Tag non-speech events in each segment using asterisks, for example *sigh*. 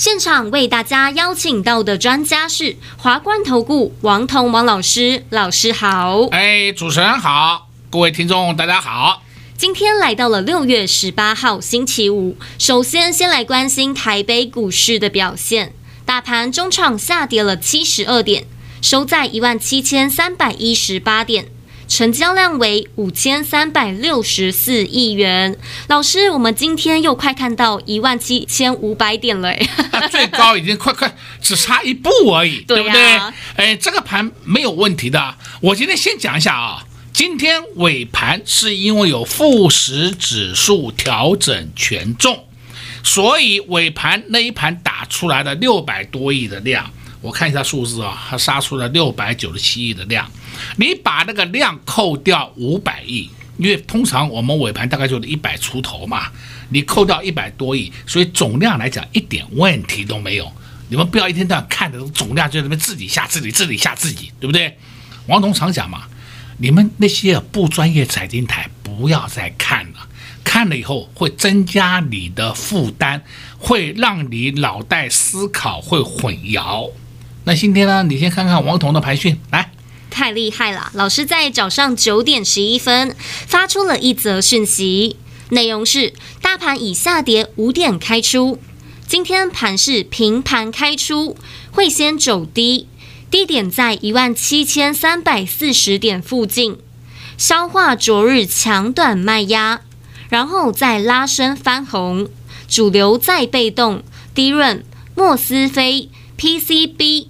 现场为大家邀请到的专家是华冠投顾王彤王老师，老师好。哎，主持人好，各位听众大家好。今天来到了六月十八号星期五，首先先来关心台北股市的表现。大盘中场下跌了七十二点，收在一万七千三百一十八点，成交量为五千三百六十四亿元。老师，我们今天又快看到一万七千五百点了，哎，*laughs* 最高已经快快只差一步而已，对，啊、对不对？哎，这个盘没有问题的。我今天先讲一下啊。今天尾盘是因为有富时指数调整权重，所以尾盘那一盘打出来的六百多亿的量，我看一下数字啊，它杀出了六百九十七亿的量。你把那个量扣掉五百亿，因为通常我们尾盘大概就是一百出头嘛，你扣掉一百多亿，所以总量来讲一点问题都没有。你们不要一天到晚看的总量就在那边自己吓自己，自己吓自己，对不对？王彤常讲嘛。你们那些不专业财经台不要再看了，看了以后会增加你的负担，会让你脑袋思考会混淆。那今天呢，你先看看王彤的盘讯，来，太厉害了！老师在早上九点十一分发出了一则讯息，内容是：大盘已下跌五点开出，今天盘是平盘开出，会先走低。低点在一万七千三百四十点附近，消化昨日强短卖压，然后再拉升翻红，主流再被动，低润、莫斯菲、PCB。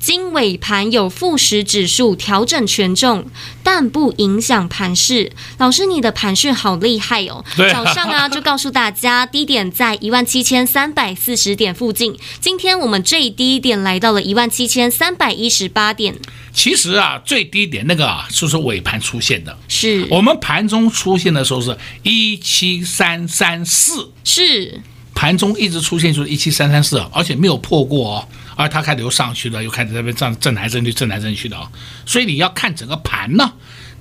今尾盘有富时指数调整权重，但不影响盘势。老师，你的盘势好厉害哦！早上啊，就告诉大家低点在一万七千三百四十点附近。今天我们最低点来到了一万七千三百一十八点。其实啊，最低点那个啊，就是尾盘出现的。是我们盘中出现的时候是一七三三四。是盘中一直出现就是一七三三四，而且没有破过哦。而它开始又上去了，又开始在那边震震来震去，震来震去的啊！所以你要看整个盘呢，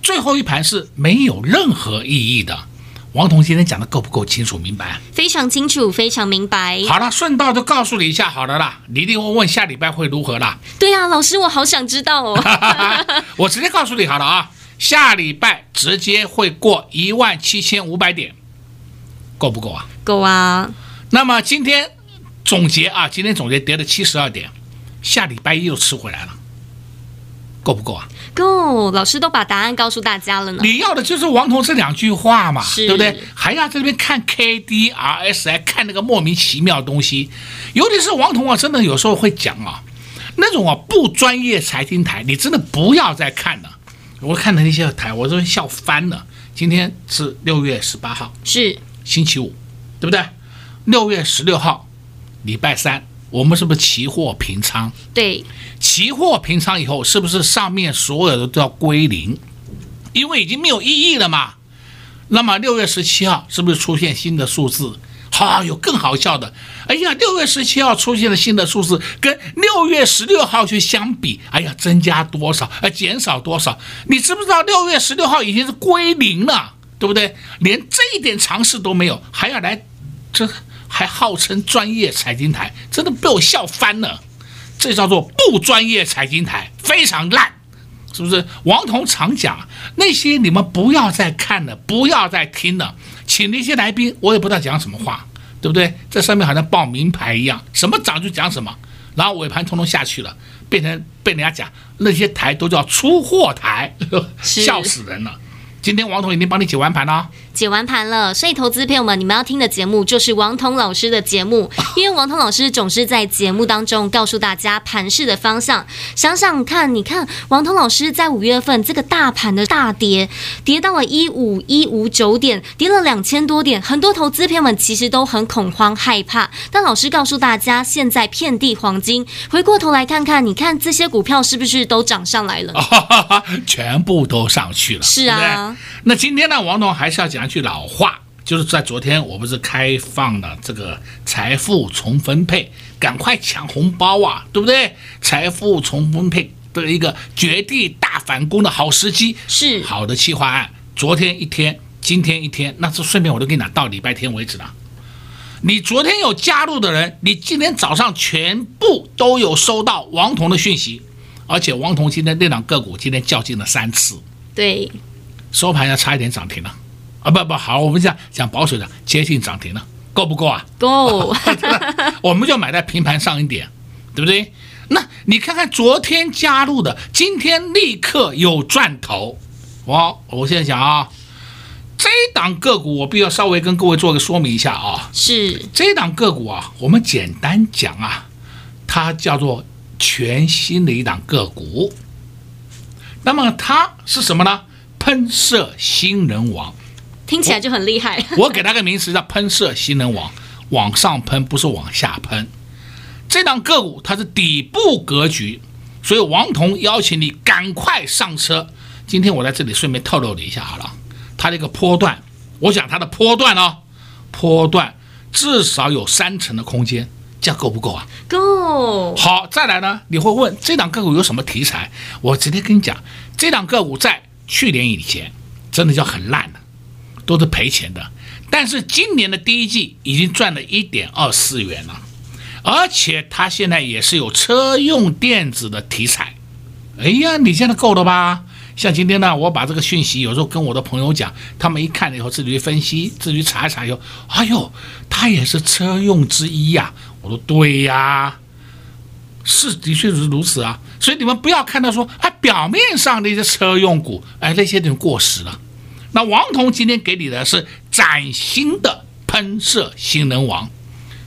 最后一盘是没有任何意义的。王彤今天讲的够不够清楚明白？非常清楚，非常明白。好了，顺道就告诉你一下，好了啦，你一定会问下礼拜会如何啦？对呀、啊，老师，我好想知道哦。*laughs* *laughs* 我直接告诉你好了啊，下礼拜直接会过一万七千五百点，够不够啊？够啊。那么今天。总结啊，今天总结跌了七十二点，下礼拜一又吃回来了，够不够啊？够，老师都把答案告诉大家了呢。你要的就是王彤这两句话嘛，对不对？还要在这边看 K D R S 来看那个莫名其妙的东西，尤其是王彤啊，真的有时候会讲啊，那种啊不专业财经台，你真的不要再看了。我看的那些台，我都笑翻了。今天是六月十八号，是星期五，对不对？六月十六号。礼拜三，我们是不是期货平仓？对，期货平仓以后，是不是上面所有的都要归零？因为已经没有意义了嘛。那么六月十七号是不是出现新的数字？好、啊，有更好笑的。哎呀，六月十七号出现了新的数字，跟六月十六号去相比，哎呀，增加多少？呃，减少多少？你知不知道六月十六号已经是归零了，对不对？连这一点常识都没有，还要来这？还号称专业财经台，真的被我笑翻了。这叫做不专业财经台，非常烂，是不是？王彤常讲那些你们不要再看了，不要再听了，请那些来宾，我也不知道讲什么话，对不对？这上面好像报名牌一样，什么涨就讲什么，然后尾盘通通下去了，变成被人家讲那些台都叫出货台，*laughs* 笑死人了。今天王彤已经帮你解完盘了。解完盘了，所以投资朋友们，你们要听的节目就是王彤老师的节目，*laughs* 因为王彤老师总是在节目当中告诉大家盘势的方向。想想看，你看王彤老师在五月份这个大盘的大跌，跌到了一五一五九点，跌了两千多点，很多投资朋友们其实都很恐慌害怕。但老师告诉大家，现在遍地黄金。回过头来看看，你看这些股票是不是都涨上来了？*laughs* 全部都上去了。是啊，那今天呢，王彤还是要讲一。句老话，就是在昨天我不是开放了这个财富重分配，赶快抢红包啊，对不对？财富重分配的一个绝地大反攻的好时机，是好的企划案。昨天一天，今天一天，那这顺便我都跟你讲到礼拜天为止了。你昨天有加入的人，你今天早上全部都有收到王彤的讯息，而且王彤今天那档个股今天较劲了三次，对，收盘要差一点涨停了。啊不不好，我们讲讲保守的，接近涨停了，够不够啊？够，*laughs* 我们就买在平盘上一点，对不对？那你看看昨天加入的，今天立刻有赚头。我我现在讲啊，这一档个股我必要稍微跟各位做个说明一下啊。是这一档个股啊，我们简单讲啊，它叫做全新的一档个股。那么它是什么呢？喷射新人王。听起来就很厉害。我，我给他个名词叫喷射新人王，往上喷不是往下喷。这档个股它是底部格局，所以王彤邀请你赶快上车。今天我在这里顺便透露了一下好了，它这个波段，我想它的波段哦，波段至少有三成的空间，这样够不够啊？够。好，再来呢，你会问这档个股有什么题材？我直接跟你讲，这档个股在去年以前真的叫很烂的。都是赔钱的，但是今年的第一季已经赚了一点二四元了，而且它现在也是有车用电子的题材。哎呀，你现在够了吧？像今天呢，我把这个讯息有时候跟我的朋友讲，他们一看了以后自己去分析，自己去查一查以后，哎呦，它也是车用之一呀。我说对呀，是的确是如此啊。所以你们不要看到说，哎表面上那些车用股，哎，那些都过时了。那王彤今天给你的是崭新的喷射新能王，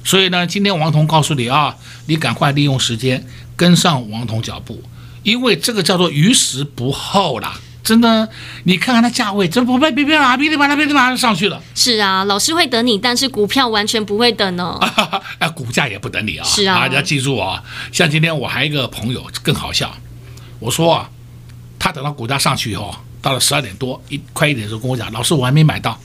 所以呢，今天王彤告诉你啊，你赶快利用时间跟上王彤脚步，因为这个叫做于时不候啦。真的，你看看它价位，真不被别别啊，噼里啪啦噼里啪啦上去了。是啊，老师会等你，但是股票完全不会等哦。啊，股价也不等你啊。是啊，大家记住啊，像今天我还有一个朋友更好笑，我说啊，他等到股价上去以后。到了十二点多，一快一点的时候跟我讲，老师我还没买到。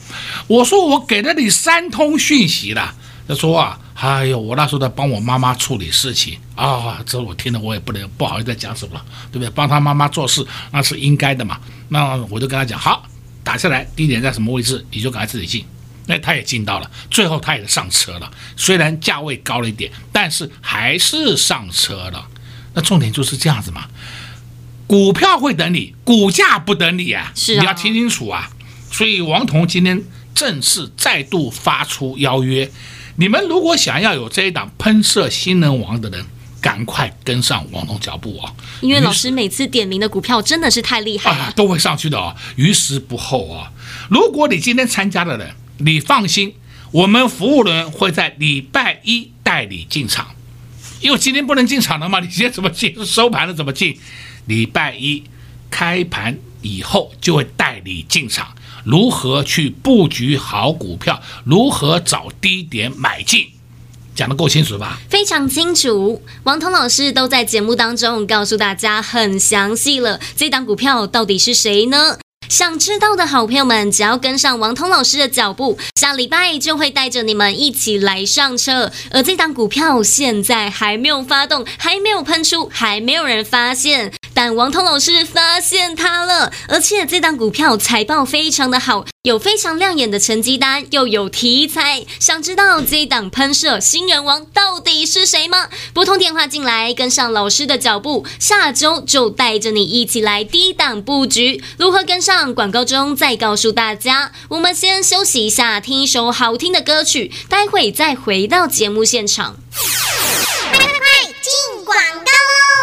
我说我给了你三通讯息了。他说啊，哎呦，我那时候在帮我妈妈处理事情啊，这我听了我也不能不好意思再讲什么了，对不对？帮他妈妈做事那是应该的嘛。那我就跟他讲，好，打下来低点在什么位置，你就赶快自己进。那他也进到了，最后他也上车了，虽然价位高了一点，但是还是上车了。那重点就是这样子嘛。股票会等你，股价不等你啊！是啊，你要听清楚啊！所以王彤今天正式再度发出邀约，你们如果想要有这一档喷射新人王的人，赶快跟上王彤脚步啊！因为老师每次点名的股票真的是太厉害了，啊，都会上去的啊，于时不候啊！如果你今天参加的人，你放心，我们服务人会在礼拜一带你进场，因为今天不能进场了嘛，你今天怎么进？收盘了怎么进？礼拜一开盘以后就会带你进场，如何去布局好股票，如何找低点买进，讲得够清楚吧？非常清楚，王彤老师都在节目当中告诉大家很详细了。这档股票到底是谁呢？想知道的好朋友们，只要跟上王彤老师的脚步，下礼拜就会带着你们一起来上车。而这档股票现在还没有发动，还没有喷出，还没有人发现。但王通老师发现它了，而且这档股票财报非常的好，有非常亮眼的成绩单，又有题材。想知道这档喷射新人王到底是谁吗？拨通电话进来，跟上老师的脚步，下周就带着你一起来低档布局。如何跟上？广告中再告诉大家。我们先休息一下，听一首好听的歌曲，待会再回到节目现场。快进广告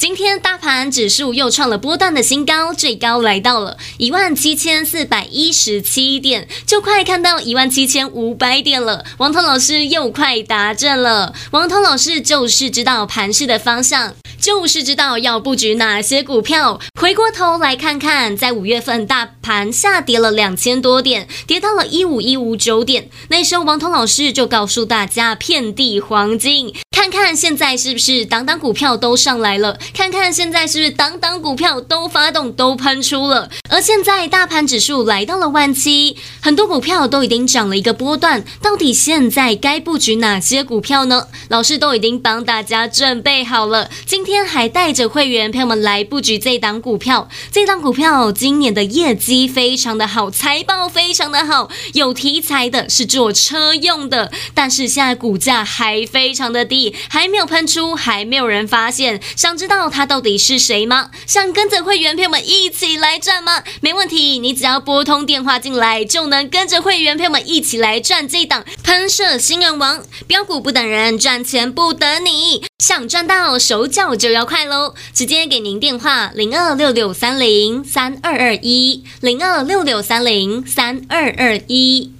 今天大盘指数又创了波段的新高，最高来到了一万七千四百一十七点，就快看到一万七千五百点了。王彤老师又快达阵了，王彤老师就是知道盘市的方向。就是知道要布局哪些股票。回过头来看看，在五月份大盘下跌了两千多点，跌到了一五一五九点。那时候王彤老师就告诉大家，遍地黄金。看看现在是不是档档股票都上来了？看看现在是不是档档股票都发动都喷出了？而现在大盘指数来到了万七，很多股票都已经涨了一个波段。到底现在该布局哪些股票呢？老师都已经帮大家准备好了。今天还带着会员朋友们来布局这档股票。这档股票今年的业绩非常的好，财报非常的好，有题材的，是做车用的，但是现在股价还非常的低。还没有喷出，还没有人发现。想知道他到底是谁吗？想跟着会员朋友们一起来赚吗？没问题，你只要拨通电话进来，就能跟着会员朋友们一起来赚这档喷射新人王。标股不等人，赚钱不等你。想赚到手脚就要快喽！直接给您电话零二六六三零三二二一零二六六三零三二二一。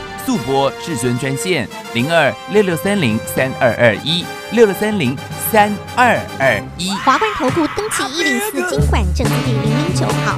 速播至尊专线零二六六三零三二二一六六三零三二二一。华冠投顾登记一零四金管证字第零零九号。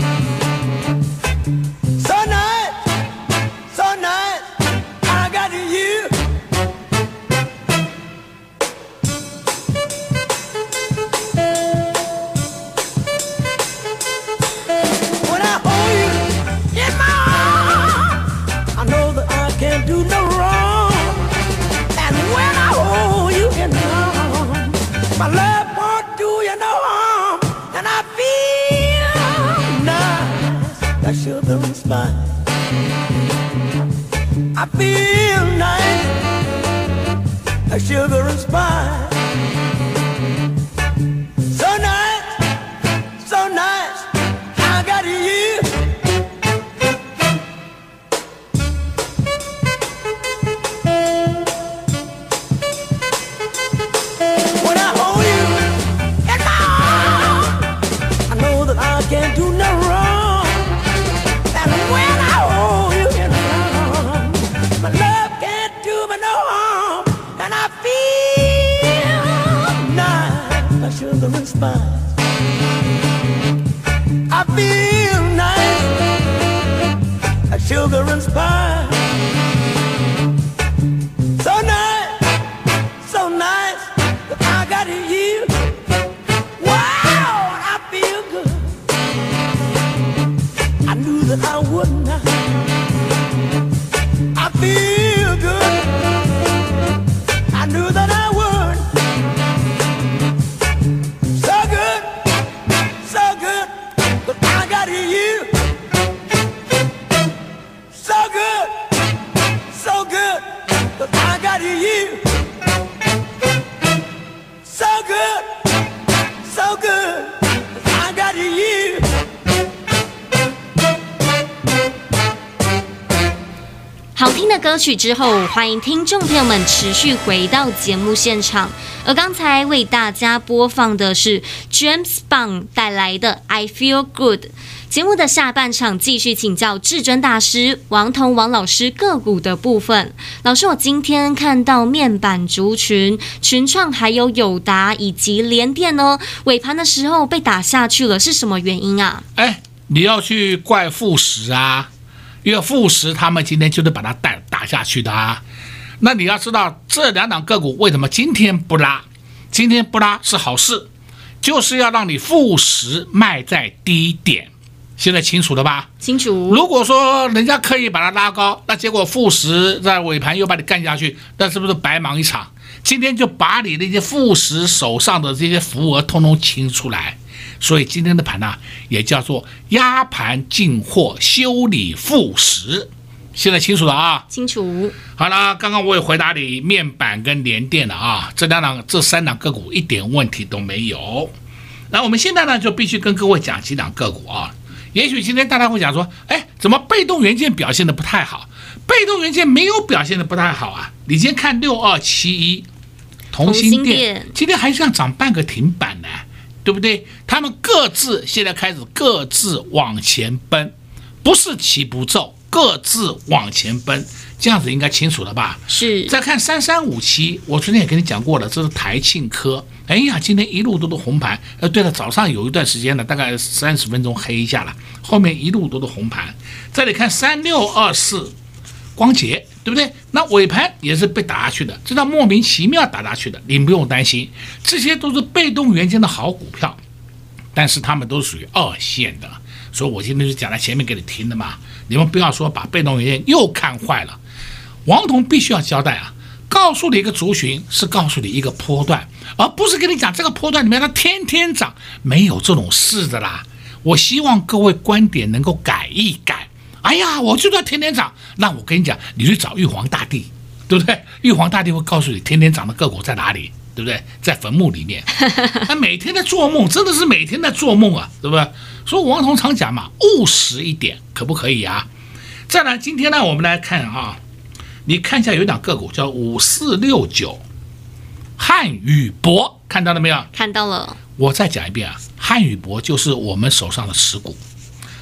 can't do no wrong. And when I hold you in my arms, my love can't do me no harm. And I feel nice, my sugar and spice. I feel nice, my sugar and spice. 好听的歌曲之后，欢迎听众朋友们持续回到节目现场。而刚才为大家播放的是 James Bond 带来的《I Feel Good》。节目的下半场继续请教至尊大师王彤王老师个股的部分。老师，我今天看到面板族群群创还有友达以及联电呢，尾盘的时候被打下去了，是什么原因啊？哎，你要去怪富时啊，因为富时他们今天就是把它带打下去的啊。那你要知道这两档个股为什么今天不拉？今天不拉是好事，就是要让你富时卖在低点。现在清楚了吧？清楚。如果说人家刻意把它拉高，那结果富时在尾盘又把你干下去，那是不是白忙一场？今天就把你那些富时手上的这些浮额通通清出来。所以今天的盘呢，也叫做压盘进货修理富时。现在清楚了啊？清楚。好了，刚刚我也回答你面板跟联电了啊，这两档这三档个股一点问题都没有。那我们现在呢，就必须跟各位讲几档个股啊。也许今天大家会讲说，哎，怎么被动元件表现的不太好？被动元件没有表现的不太好啊！你先看六二七一，同心电，今天还像涨半个停板呢，对不对？他们各自现在开始各自往前奔，不是起步骤，各自往前奔，这样子应该清楚了吧？是。再看三三五七，我昨天也跟你讲过了，这是台庆科。哎呀，今天一路都是红盘。呃，对了，早上有一段时间呢，大概三十分钟黑一下了，后面一路都是红盘。再来看三六二四，光頡，对不对？那尾盘也是被打下去的，这叫莫名其妙打下去的，你不用担心，这些都是被动元件的好股票，但是他们都属于二线的，所以我今天就讲在前面给你听的嘛，你们不要说把被动元件又看坏了，王彤必须要交代啊。告诉你一个族群，是告诉你一个波段，而不是跟你讲这个波段里面它天天涨，没有这种事的啦。我希望各位观点能够改一改。哎呀，我就要天天涨，那我跟你讲，你去找玉皇大帝，对不对？*laughs* 玉皇大帝会告诉你天天涨的个股在哪里，对不对？在坟墓里面。*laughs* 他每天在做梦，真的是每天在做梦啊，对不对？所以王彤常讲嘛，务实一点，可不可以啊？再来，今天呢，我们来看啊。你看一下，有一档个股叫五四六九，汉语博，看到了没有？看到了。我再讲一遍啊，汉语博就是我们手上的持股。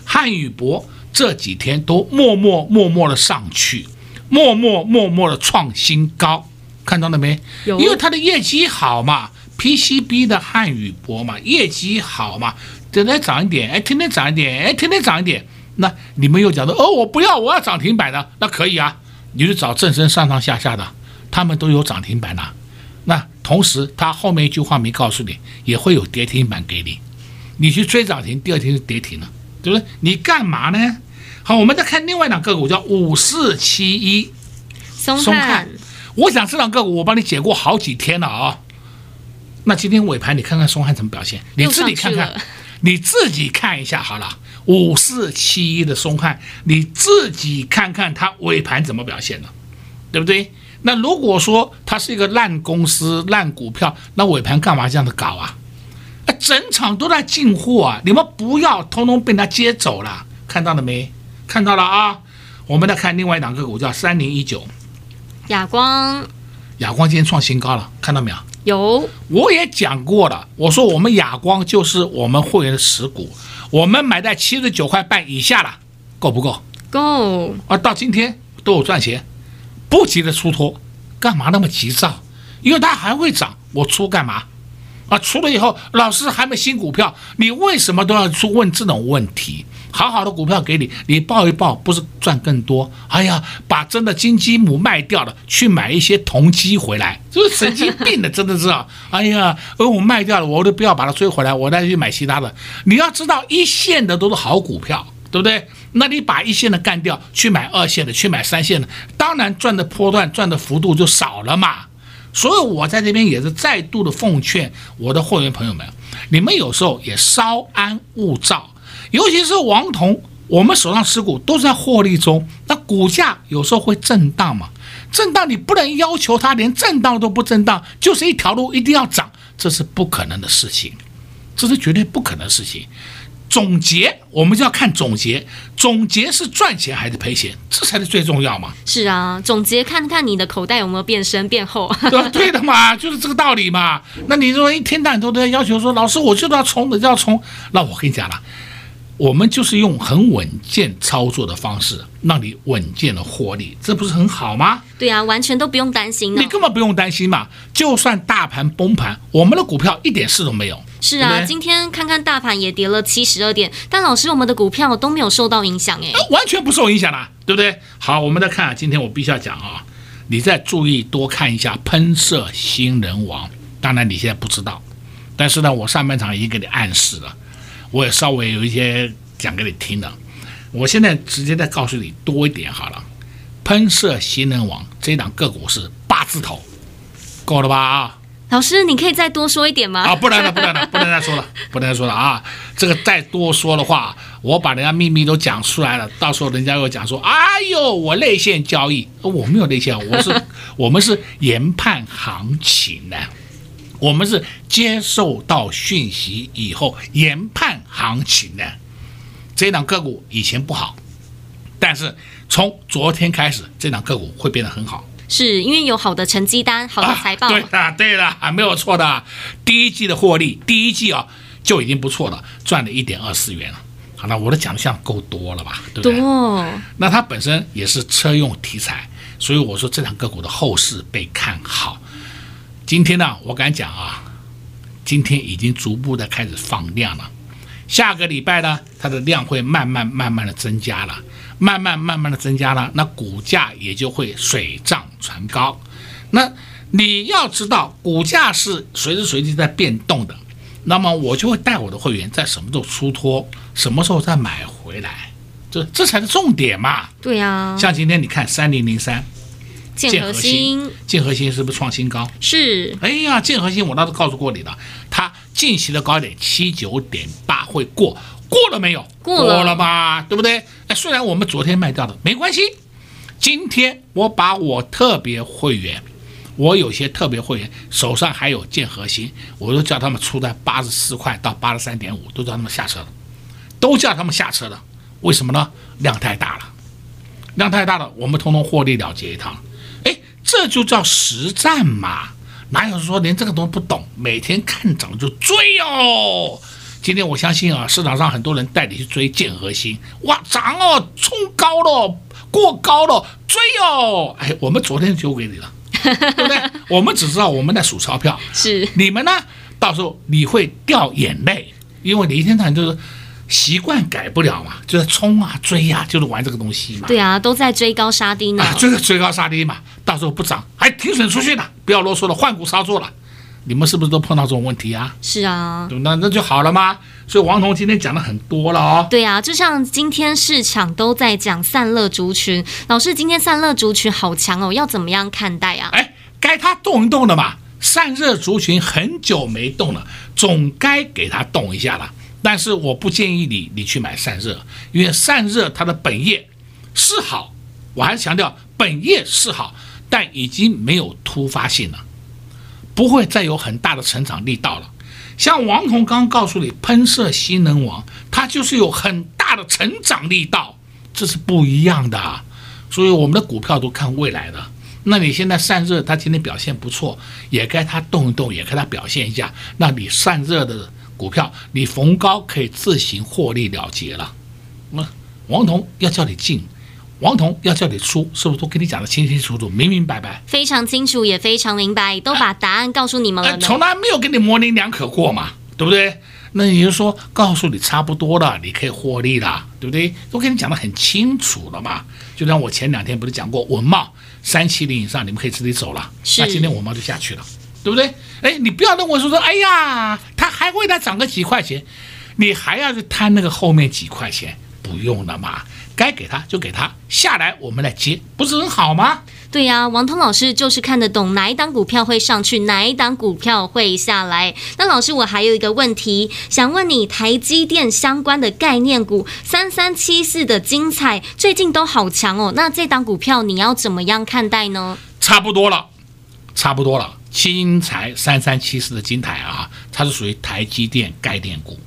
汉语博这几天都默默默默的上去，默默默默的创新高，看到了没？有。因为它的业绩好嘛，PCB 的汉语博嘛，业绩好嘛，天天涨一点，哎，天天涨一点，哎，天天涨一点。那你们又讲的哦，我不要，我要涨停板的，那可以啊。你去找正身上上下下的，他们都有涨停板了。那同时，他后面一句话没告诉你，也会有跌停板给你。你去追涨停，第二天就跌停了，对不对？你干嘛呢？好，我们再看另外一档个股，叫五四七一松汉。我想这档个股我帮你解过好几天了啊。那今天尾盘你看看松汉怎么表现？你自己看看，你自己看一下好了。五四七一的松汉，你自己看看它尾盘怎么表现的，对不对？那如果说它是一个烂公司、烂股票，那尾盘干嘛这样子搞啊？啊，整场都在进货啊！你们不要通通被它接走了，看到了没？看到了啊！我们再看另外一档个股，叫三零一九，亚光。亚光今天创新高了，看到没有？有。我也讲过了，我说我们亚光就是我们会员的持股。我们买在七十九块半以下了，够不够？够。啊，到今天都有赚钱，不急着出脱，干嘛那么急躁？因为它还会涨，我出干嘛？啊，出了以后，老师还没新股票，你为什么都要去问这种问题？好好的股票给你，你抱一抱，不是赚更多？哎呀，把真的金鸡母卖掉了，去买一些铜鸡回来，这是神经病的，真的是啊！哎呀，而我卖掉了，我都不要把它追回来，我再去买其他的。你要知道，一线的都是好股票，对不对？那你把一线的干掉，去买二线的，去买三线的，当然赚的波段、赚的幅度就少了嘛。所以我在这边也是再度的奉劝我的会员朋友们，你们有时候也稍安勿躁。尤其是王彤，我们手上持股都是在获利中，那股价有时候会震荡嘛，震荡你不能要求它连震荡都不震荡，就是一条路一定要涨，这是不可能的事情，这是绝对不可能的事情。总结，我们就要看总结，总结是赚钱还是赔钱，这才是最重要嘛。是啊，总结看看你的口袋有没有变深变厚。对，*laughs* 对的嘛，就是这个道理嘛。那你说一天到晚都在要求说，老师我就要冲的就要冲，那我跟你讲了。我们就是用很稳健操作的方式，让你稳健的获利，这不是很好吗？对啊，完全都不用担心呢。你根本不用担心嘛，就算大盘崩盘，我们的股票一点事都没有。是啊，对对，今天看看大盘也跌了七十二点，但老师，我们的股票都没有受到影响哎，完全不受影响啦，对不对？好，我们再看，今天我必须要讲啊，你再注意多看一下喷射新人王，当然你现在不知道，但是呢，我上半场已经给你暗示了。我也稍微有一些讲给你听的，我现在直接再告诉你多一点好了。喷射新能王这档个股是八字头，够了吧？啊，老师，你可以再多说一点吗？啊，不能了，不能了，不能再说了，*laughs* 不能再说了啊！这个再多说的话，我把人家秘密都讲出来了，到时候人家又讲说，哎呦，我内线交易，我没有内线，我是 *laughs* 我们是研判行情的。我们是接受到讯息以后研判行情呢，这档个股以前不好，但是从昨天开始，这档个股会变得很好，是因为有好的成绩单、好的财报。啊、对的，对的，还没有错的。第一季的获利，第一季啊就已经不错了，赚了一点二四元了。好了，我的奖项够多了吧？对不对？多。那它本身也是车用题材，所以我说这两个股的后市被看好。今天呢，我敢讲啊，今天已经逐步的开始放量了。下个礼拜呢，它的量会慢慢慢慢的增加了，慢慢慢慢的增加了，那股价也就会水涨船高。那你要知道，股价是随时随地在变动的，那么我就会带我的会员在什么时候出脱，什么时候再买回来，这这才是重点嘛。对呀、啊，像今天你看三零零三。建核心，建核心是不是创新高？是。哎呀，建核心，我倒是告诉过你了，它近期的高点七九点八会过，过了没有？过了，吧，对不对？哎，虽然我们昨天卖掉的，没关系。今天我把我特别会员，我有些特别会员手上还有建核心，我都叫他们出在八十四块到八十三点五，都叫他们下车了，都叫他们下车了。为什么呢？量太大了，量太大了，我们通通获利了结一趟。哎这就叫实战嘛，哪有说连这个都不懂，每天看涨就追哦。今天我相信啊，市场上很多人带你去追建核心，哇，涨哦，冲高了，过高了，追哦。哎，我们昨天就给你了，对不对？*laughs* 我们只知道我们在数钞票，是你们呢？到时候你会掉眼泪，因为你一天到晚就是。习惯改不了嘛，就是冲啊追啊，就是玩这个东西嘛。对啊，都在追高杀低呢。啊，追追高杀低嘛，到时候不涨，还停损出去呢，不要啰嗦了，换股操作了。你们是不是都碰到这种问题啊？是啊，那那就好了吗？所以王彤今天讲的很多了哦。对啊，就像今天市场都在讲散热族群，老师今天散热族群好强哦，要怎么样看待啊？哎，该它动一动的嘛，散热族群很久没动了，总该给它动一下了。但是我不建议你，你去买散热，因为散热它的本业是好，我还是强调本业是好，但已经没有突发性了，不会再有很大的成长力道了。像王彤刚告诉你，喷射新能王，它就是有很大的成长力道，这是不一样的。所以我们的股票都看未来的。那你现在散热，它今天表现不错，也该它动一动，也该它表现一下。那你散热的。股票你逢高可以自行获利了结了，那王彤要叫你进，王彤要叫你出，是不是都跟你讲得清清楚楚、明明白白？非常清楚，也非常明白，都把答案告诉你们了。从来没有跟你模棱两可过嘛，对不对？那也就是说，告诉你差不多了，你可以获利了，对不对？都跟你讲得很清楚了嘛。就像我前两天不是讲过，文茂三七零以上，你们可以自己走了。那今天文茂就下去了。对不对？哎，你不要认为说说，哎呀，它还会再涨个几块钱，你还要去贪那个后面几块钱，不用了嘛，该给他就给他，下来我们来接，不是很好吗？对呀，王通老师就是看得懂哪一档股票会上去，哪一档股票会下来。那老师，我还有一个问题想问你，台积电相关的概念股三三七四的精彩最近都好强哦，那这档股票你要怎么样看待呢？差不多了，差不多了。精彩三三七四的精彩啊，它是属于台积电概念股，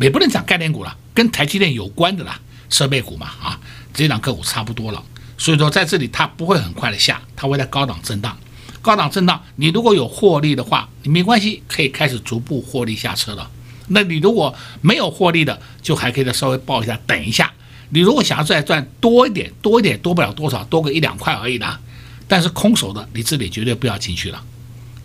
也不能讲概念股了，跟台积电有关的啦，设备股嘛啊，这两个股差不多了，所以说在这里它不会很快的下，它会在高档震荡，高档震荡，你如果有获利的话，你没关系，可以开始逐步获利下车了。那你如果没有获利的，就还可以再稍微抱一下，等一下。你如果想要再赚多一点，多一点多不了多少，多个一两块而已的，但是空手的，你这里绝对不要进去了。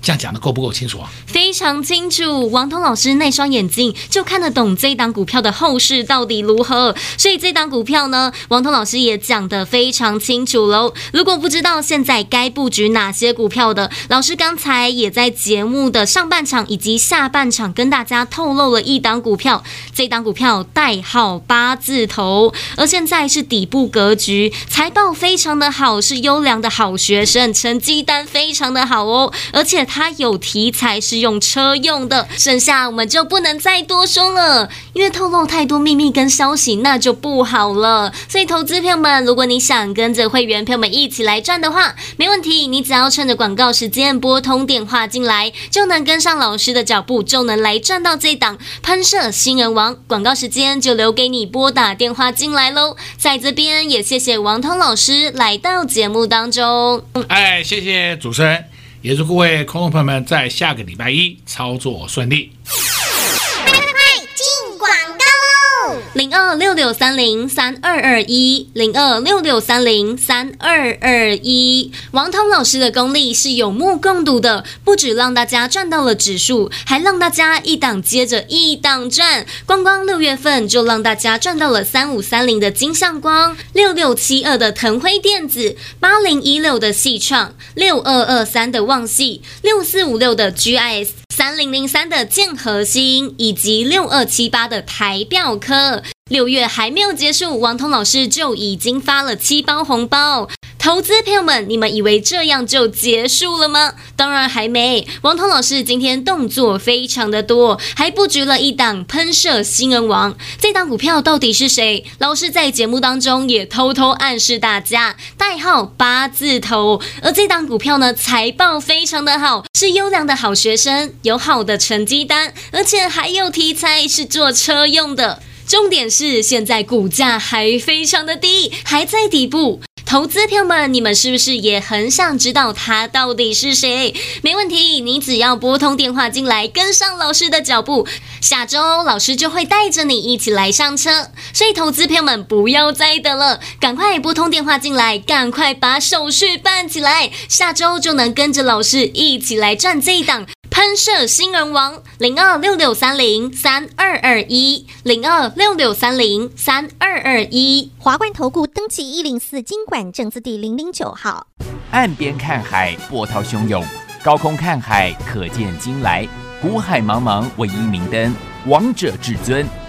这样讲的够不够清楚啊？非常清楚，王通老师那双眼睛就看得懂这档股票的后市到底如何，所以这档股票呢，王通老师也讲得非常清楚喽。如果不知道现在该布局哪些股票的，老师刚才也在节目的上半场以及下半场跟大家透露了一档股票，这档股票代号八字头，而现在是底部格局，财报非常的好，是优良的好学生，成绩单非常的好哦，而且。它有题材是用车用的，剩下我们就不能再多说了，因为透露太多秘密跟消息那就不好了。所以，投资朋友们，如果你想跟着会员朋友们一起来赚的话，没问题，你只要趁着广告时间拨通电话进来，就能跟上老师的脚步，就能来赚到这档喷射新人王。广告时间就留给你拨打电话进来喽。在这边也谢谢王通老师来到节目当中。哎，谢谢主持人。也祝各位空众朋友们在下个礼拜一操作顺利。零二六六三零三二二一，零二六六三零三二二一。王通老师的功力是有目共睹的，不止让大家赚到了指数，还让大家一档接着一档赚。光光六月份就让大家赚到了三五三零的金像光，六六七二的腾辉电子，八零一六的矽创，六二二三的旺系，六四五六的 GIS。三零零三的建核心，以及六二七八的台表科，六月还没有结束，王通老师就已经发了七包红包。投资朋友们，你们以为这样就结束了吗？当然还没。王通老师今天动作非常的多，还布局了一档喷射新人王。这档股票到底是谁？老师在节目当中也偷偷暗示大家，代号八字头。而这档股票呢，财报非常的好，是优良的好学生，有好的成绩单，而且还有题材是做车用的。重点是现在股价还非常的低，还在底部。投资朋友们，你们是不是也很想知道他到底是谁？没问题，你只要拨通电话进来，跟上老师的脚步，下周老师就会带着你一起来上车。所以，投资朋友们不要再等了，赶快拨通电话进来，赶快把手续办起来，下周就能跟着老师一起来赚这一档。喷射新人王零二六六三零三二二一零二六六三零三二二一华冠投顾登记一零四金管证字第零零九号。岸边看海，波涛汹涌；高空看海，可见金来。古海茫茫，唯一明灯。王者至尊，